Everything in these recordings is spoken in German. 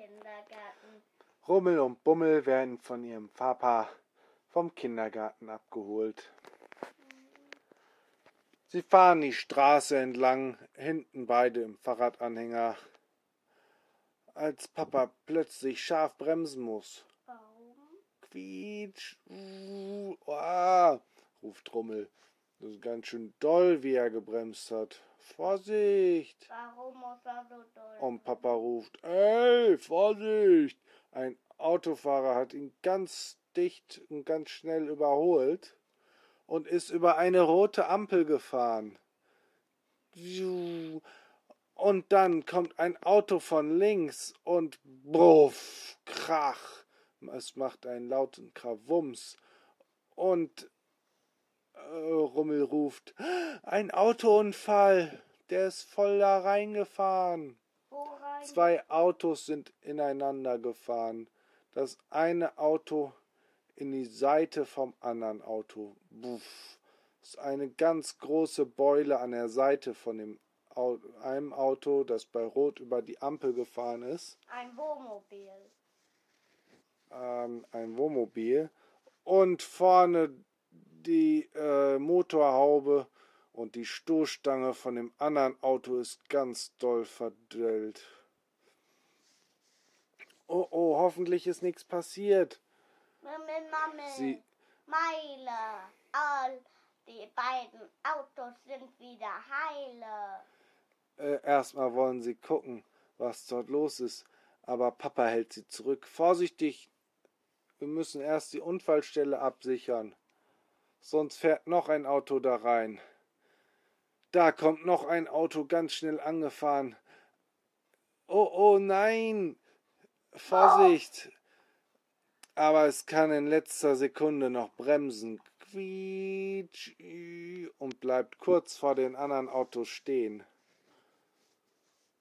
Kindergarten. Rummel und Bummel werden von ihrem Papa vom Kindergarten abgeholt. Sie fahren die Straße entlang, hinten beide im Fahrradanhänger, als Papa plötzlich scharf bremsen muss. Warum? Quietsch, uh, ah, ruft Rummel. Das ist ganz schön doll, wie er gebremst hat. Vorsicht! Warum muss er so doll? Und Papa ruft, ey, Vorsicht! Ein Autofahrer hat ihn ganz dicht und ganz schnell überholt und ist über eine rote Ampel gefahren. Und dann kommt ein Auto von links und bruff, krach. Es macht einen lauten Krawums. Und Rummel ruft, ein Autounfall, der ist voll da reingefahren. Rein? Zwei Autos sind ineinander gefahren. Das eine Auto in die Seite vom anderen Auto. Buff. Das ist eine ganz große Beule an der Seite von dem Au einem Auto, das bei Rot über die Ampel gefahren ist. Ein Wohnmobil. Ähm, ein Wohnmobil. Und vorne die äh, Motorhaube und die Stoßstange von dem anderen Auto ist ganz doll verdrillt. Oh, oh, hoffentlich ist nichts passiert. Mammel, Mammel. Sie, Meile. All die beiden Autos sind wieder heile. äh, erstmal wollen sie gucken, was dort los ist. Aber Papa hält sie zurück. Vorsichtig, wir müssen erst die Unfallstelle absichern. Sonst fährt noch ein Auto da rein. Da kommt noch ein Auto ganz schnell angefahren. Oh, oh nein! Vorsicht! Aber es kann in letzter Sekunde noch bremsen. Quietsch! Und bleibt kurz vor den anderen Autos stehen.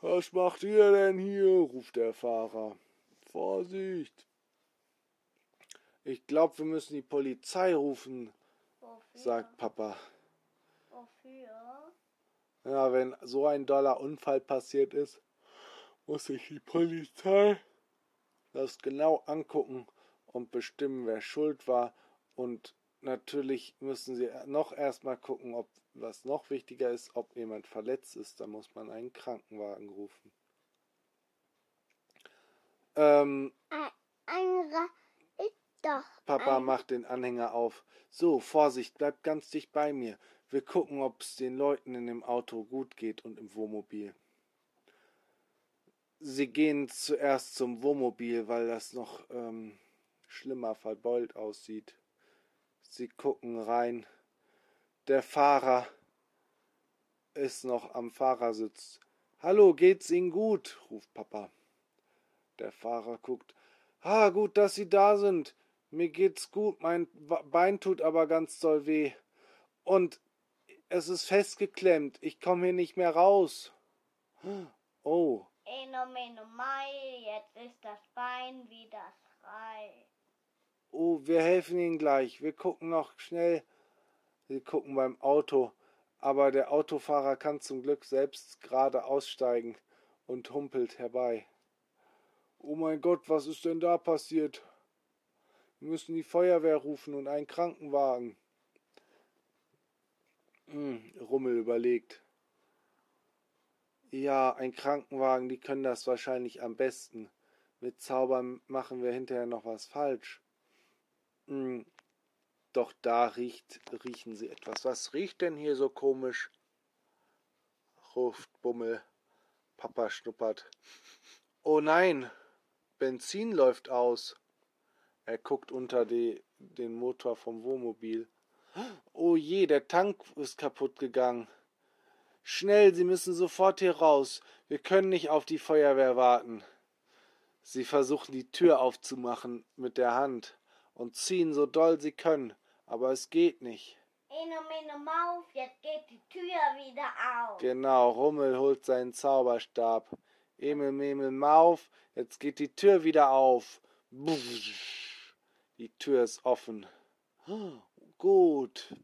Was macht ihr denn hier? ruft der Fahrer. Vorsicht! Ich glaube, wir müssen die Polizei rufen? Sagt Papa. Wofür? Ja, wenn so ein doller Unfall passiert ist, muss sich die Polizei das genau angucken und bestimmen, wer schuld war. Und natürlich müssen sie noch erstmal gucken, ob was noch wichtiger ist, ob jemand verletzt ist. Da muss man einen Krankenwagen rufen. Ähm, Ein, ein doch. Papa ein, macht den Anhänger auf. So, Vorsicht, bleibt ganz dicht bei mir. Wir gucken, ob es den Leuten in dem Auto gut geht und im Wohnmobil. Sie gehen zuerst zum Wohnmobil, weil das noch ähm, schlimmer verbeult aussieht. Sie gucken rein. Der Fahrer ist noch am Fahrersitz. Hallo, geht's Ihnen gut? ruft Papa. Der Fahrer guckt. Ah, gut, dass Sie da sind. Mir geht's gut, mein Bein tut aber ganz doll weh. Und es ist festgeklemmt. Ich komme hier nicht mehr raus. Oh, Eno, meno, mai, jetzt ist das Bein wieder frei. oh, wir helfen Ihnen gleich. Wir gucken noch schnell. Sie gucken beim Auto. Aber der Autofahrer kann zum Glück selbst gerade aussteigen und humpelt herbei. Oh mein Gott, was ist denn da passiert? Wir müssen die Feuerwehr rufen und einen Krankenwagen. Hm, Rummel überlegt. Ja, ein Krankenwagen, die können das wahrscheinlich am besten. Mit Zaubern machen wir hinterher noch was falsch. Hm, doch da riecht, riechen sie etwas. Was riecht denn hier so komisch? ruft Bummel. Papa schnuppert. Oh nein, Benzin läuft aus. Er guckt unter die, den Motor vom Wohnmobil. Oh je, der Tank ist kaputt gegangen. Schnell, Sie müssen sofort hier raus. Wir können nicht auf die Feuerwehr warten. Sie versuchen die Tür aufzumachen mit der Hand und ziehen so doll sie können, aber es geht nicht. Eno, meno, mauf, jetzt geht die Tür wieder auf. Genau, Rummel holt seinen Zauberstab. Emel, Memel, Mauf, jetzt geht die Tür wieder auf. Busch. Die Tür ist offen. Gut.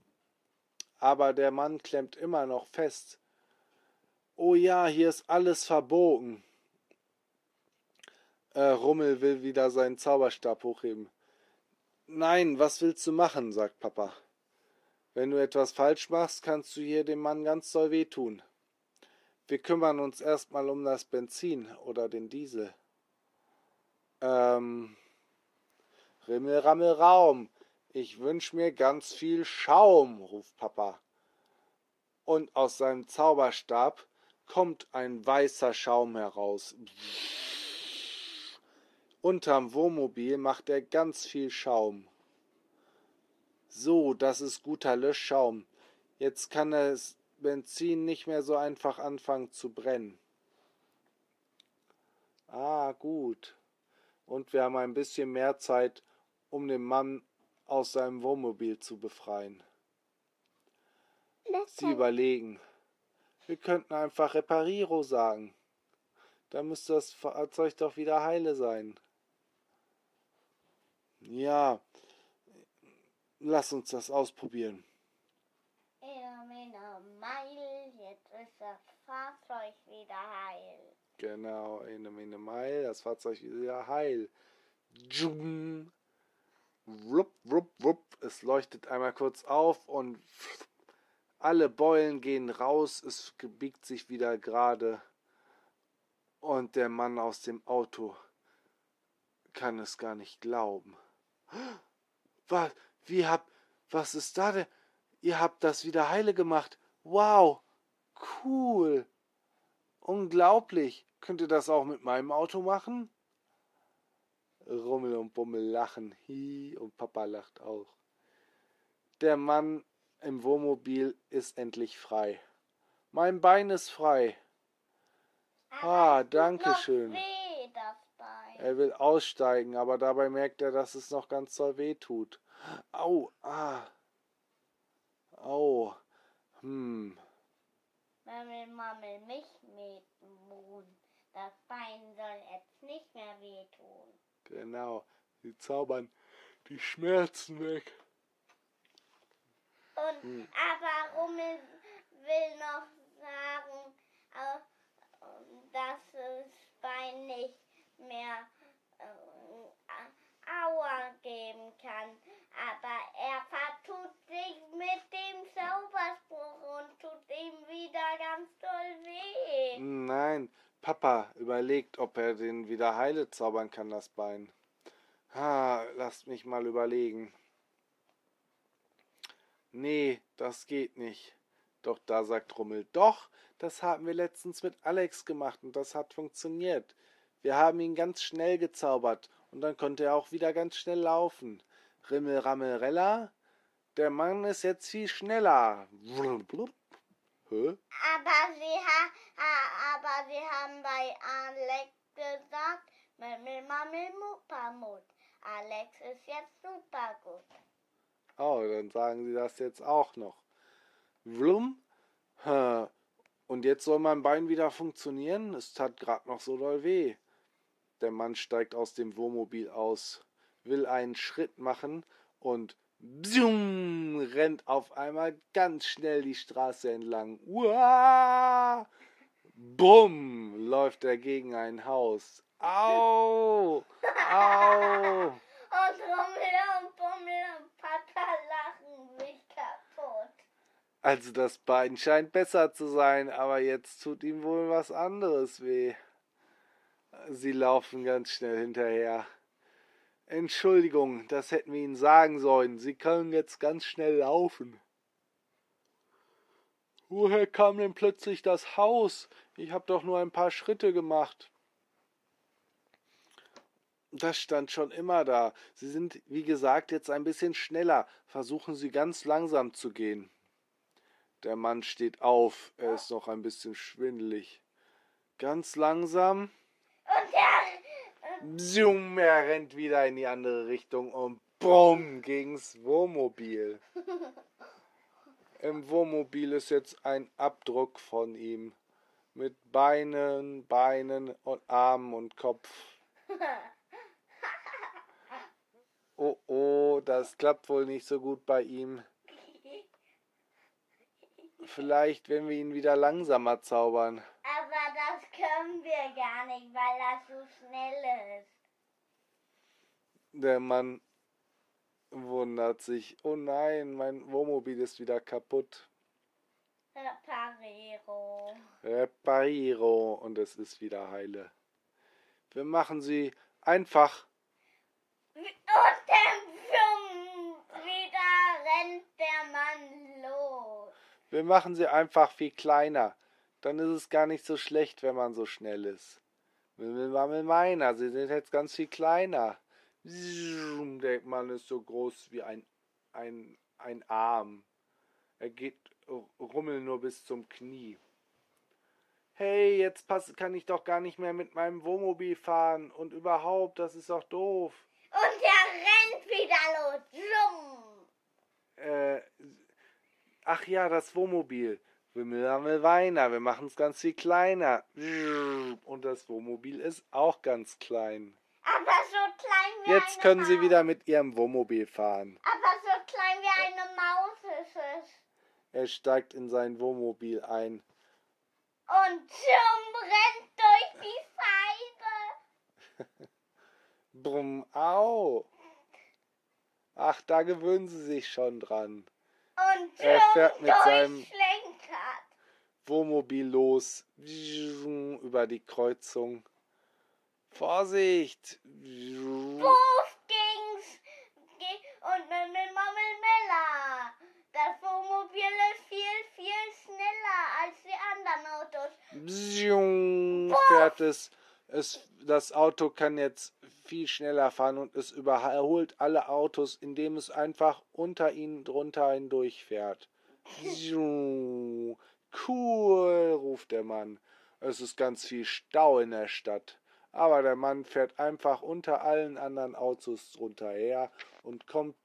Aber der Mann klemmt immer noch fest. Oh ja, hier ist alles verbogen. Äh, Rummel will wieder seinen Zauberstab hochheben. Nein, was willst du machen? sagt Papa. Wenn du etwas falsch machst, kannst du hier dem Mann ganz doll wehtun. Wir kümmern uns erstmal um das Benzin oder den Diesel. Ähm. Rimmel, Rammel, Raum. Ich wünsch mir ganz viel Schaum, ruft Papa. Und aus seinem Zauberstab kommt ein weißer Schaum heraus. Unterm Wohnmobil macht er ganz viel Schaum. So, das ist guter Löschschaum. Jetzt kann das Benzin nicht mehr so einfach anfangen zu brennen. Ah, gut. Und wir haben ein bisschen mehr Zeit, um den Mann aus seinem Wohnmobil zu befreien. Sie überlegen. Wir könnten einfach Repariro sagen. Dann müsste das Fahrzeug doch wieder heile sein. Ja, lass uns das ausprobieren. Jetzt ist das Fahrzeug wieder heil. Genau, eine Mine Meil, das Fahrzeug wieder heil. Jum. Wupp, wupp, wupp. Es leuchtet einmal kurz auf und alle Beulen gehen raus, es biegt sich wieder gerade. Und der Mann aus dem Auto kann es gar nicht glauben. Was? Wie habt. Was ist da denn? Ihr habt das wieder heile gemacht. Wow! Cool! Unglaublich! Könnt ihr das auch mit meinem Auto machen? Rummel und Bummel lachen. Hi, und Papa lacht auch. Der Mann im Wohnmobil ist endlich frei. Mein Bein ist frei. ah, danke schön. Weh, das Bein. Er will aussteigen, aber dabei merkt er, dass es noch ganz doll weh tut. Au, ah. Au. Hm. Mammel, Mammel, mich mit Mond. Das Bein soll jetzt nicht mehr wehtun. Genau. Sie zaubern die Schmerzen weg. Und Hm. aber Rummel will noch sagen, dass das Bein nicht mehr äh, Aua geben kann. Aber er vertut sich mit dem Zauberspruch und tut ihm wieder ganz doll weh. Nein, Papa überlegt, ob er den wieder heile zaubern kann, das Bein. Ha, lasst mich mal überlegen. Nee, das geht nicht. Doch da sagt Rummel, doch, das haben wir letztens mit Alex gemacht und das hat funktioniert. Wir haben ihn ganz schnell gezaubert und dann konnte er auch wieder ganz schnell laufen. Rimmel, Rammel, Rella, der Mann ist jetzt viel schneller. Blub, blub. Hä? Aber sie, ha, aber sie haben bei Alex gesagt, Mammel, Mammel, Muppermut. Alex ist jetzt super gut. Oh, dann sagen sie das jetzt auch noch. Wlum. Und jetzt soll mein Bein wieder funktionieren? Es tat grad noch so doll weh. Der Mann steigt aus dem Wohnmobil aus, will einen Schritt machen und bzum, rennt auf einmal ganz schnell die Straße entlang. Uah! Bumm, läuft er gegen ein Haus. Au! Au! Und Rummel und Bummel und Papa lachen mich kaputt. Also das Bein scheint besser zu sein, aber jetzt tut ihm wohl was anderes weh. Sie laufen ganz schnell hinterher. Entschuldigung, das hätten wir Ihnen sagen sollen. Sie können jetzt ganz schnell laufen. Woher kam denn plötzlich das Haus? Ich habe doch nur ein paar Schritte gemacht. Das stand schon immer da. Sie sind, wie gesagt, jetzt ein bisschen schneller. Versuchen Sie ganz langsam zu gehen. Der Mann steht auf. Er ist noch ein bisschen schwindelig. Ganz langsam. Und er, Zoom, er rennt wieder in die andere Richtung und bumm gegens Wohnmobil. Im Wohnmobil ist jetzt ein Abdruck von ihm. Mit Beinen, Beinen und Armen und Kopf. Oh oh, das klappt wohl nicht so gut bei ihm. Vielleicht, wenn wir ihn wieder langsamer zaubern. Aber das können wir gar nicht, weil das so schnell ist. Der Mann wundert sich, oh nein, mein Wohnmobil ist wieder kaputt. Reparero. Repariro und es ist wieder heile. Wir machen sie einfach. Und dann wieder rennt der Mann los. Wir machen sie einfach viel kleiner. Dann ist es gar nicht so schlecht, wenn man so schnell ist. Wimmel, meiner, sie sind jetzt ganz viel kleiner. Der Mann ist so groß wie ein, ein, ein Arm. Er geht rummel nur bis zum Knie. Hey, jetzt pass, kann ich doch gar nicht mehr mit meinem Wohnmobil fahren und überhaupt, das ist doch doof. Und er rennt wieder los. Äh, ach ja, das Wohnmobil. Wimmel, Weiner, wir machen es ganz viel kleiner. Und das Wohnmobil ist auch ganz klein. Aber so klein wie Jetzt eine können. Sie wieder mit Ihrem Wohnmobil fahren. Aber so klein wie eine Maus ist es. Er steigt in sein Wohnmobil ein. Und Zoom rennt durch die Scheibe. Brumm, au. Ach, da gewöhnen Sie sich schon dran. Und Er fährt mit seinem-. Wohnmobil los. Über die Kreuzung. Vorsicht. Fuß ging's. Und mit mit. Das Wohnmobil ist viel, viel schneller als die anderen Autos. Fährt es. es. Das Auto kann jetzt viel schneller fahren und es überholt alle Autos, indem es einfach unter ihnen drunter hindurch fährt. Cool, ruft der Mann. Es ist ganz viel Stau in der Stadt. Aber der Mann fährt einfach unter allen anderen Autos drunter her und kommt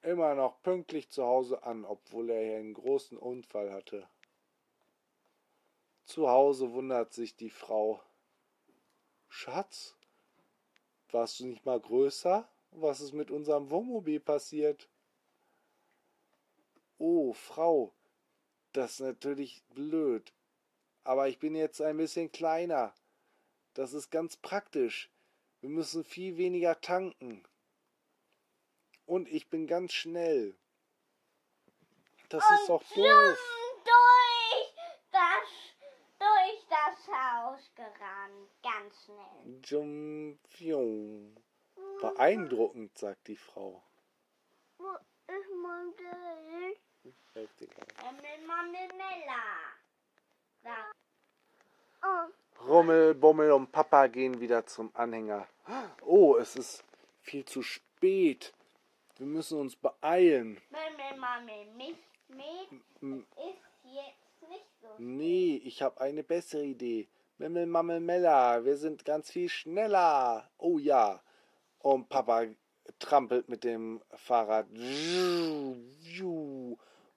immer noch pünktlich zu Hause an, obwohl er hier einen großen Unfall hatte. Zu Hause wundert sich die Frau. Schatz, warst du nicht mal größer? Was ist mit unserem Wohnmobil passiert? Oh, Frau, das ist natürlich blöd. Aber ich bin jetzt ein bisschen kleiner. Das ist ganz praktisch. Wir müssen viel weniger tanken. Und ich bin ganz schnell. Das ist doch doof. durch das, durch das Haus gerannt. Ganz schnell. Jum, fium. Beeindruckend, sagt die Frau. Wo ist mein Geld? Dir. Sag. Oh. Rummel, Bummel und Papa gehen wieder zum Anhänger. Oh, es ist viel zu spät. Wir müssen uns beeilen. Mammel, Mammel, mich, mich ist. Nee, ich habe eine bessere Idee. Mimmel, Mammel, Mella, wir sind ganz viel schneller. Oh ja. Und Papa trampelt mit dem Fahrrad.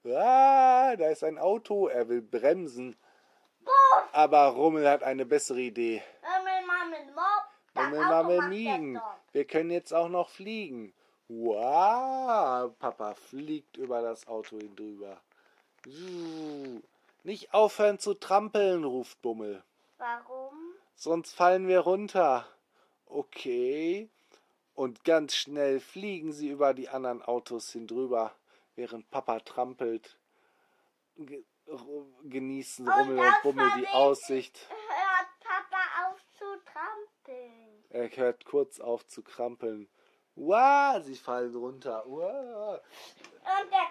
Ah, da ist ein Auto. Er will bremsen. Aber Rummel hat eine bessere Idee. Mammel, Mammel, Mob. Auto Mammel, Miegen. Wir können jetzt auch noch fliegen. Wow, Papa fliegt über das Auto hindrüber. Nicht aufhören zu trampeln, ruft Bummel. Warum? Sonst fallen wir runter. Okay. Und ganz schnell fliegen sie über die anderen Autos hindrüber, während Papa trampelt. Ge genießen Und Rummel und aus Bummel die Aussicht. Hört Papa auf zu trampeln. Er hört kurz auf zu krampeln. Wow, sie fallen runter. Wow.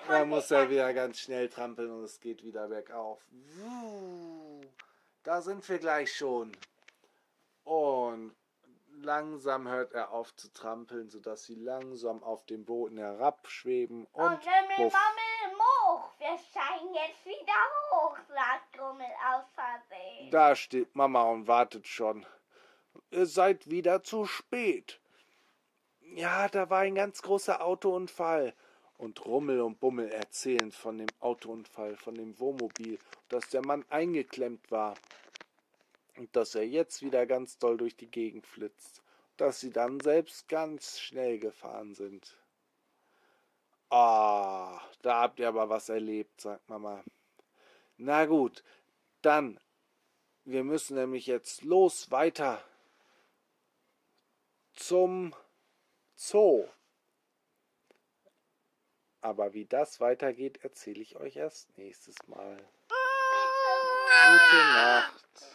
Dann muss er wieder ganz schnell trampeln und es geht wieder bergauf. Da sind wir gleich schon. Und langsam hört er auf zu trampeln, sodass sie langsam auf dem Boden herabschweben und Und wuff. Mammel, Moch. Wir steigen jetzt wieder hoch, sagt Grummel aus Versehen. Da steht Mama und wartet schon. Ihr seid wieder zu spät. Ja, da war ein ganz großer Autounfall. Und Rummel und Bummel erzählen von dem Autounfall, von dem Wohnmobil, dass der Mann eingeklemmt war. Und dass er jetzt wieder ganz doll durch die Gegend flitzt. Dass sie dann selbst ganz schnell gefahren sind. Ah, da habt ihr aber was erlebt, sagt Mama. Na gut, dann wir müssen nämlich jetzt los weiter zum Zoo. Aber wie das weitergeht, erzähle ich euch erst nächstes Mal. Gute Nacht.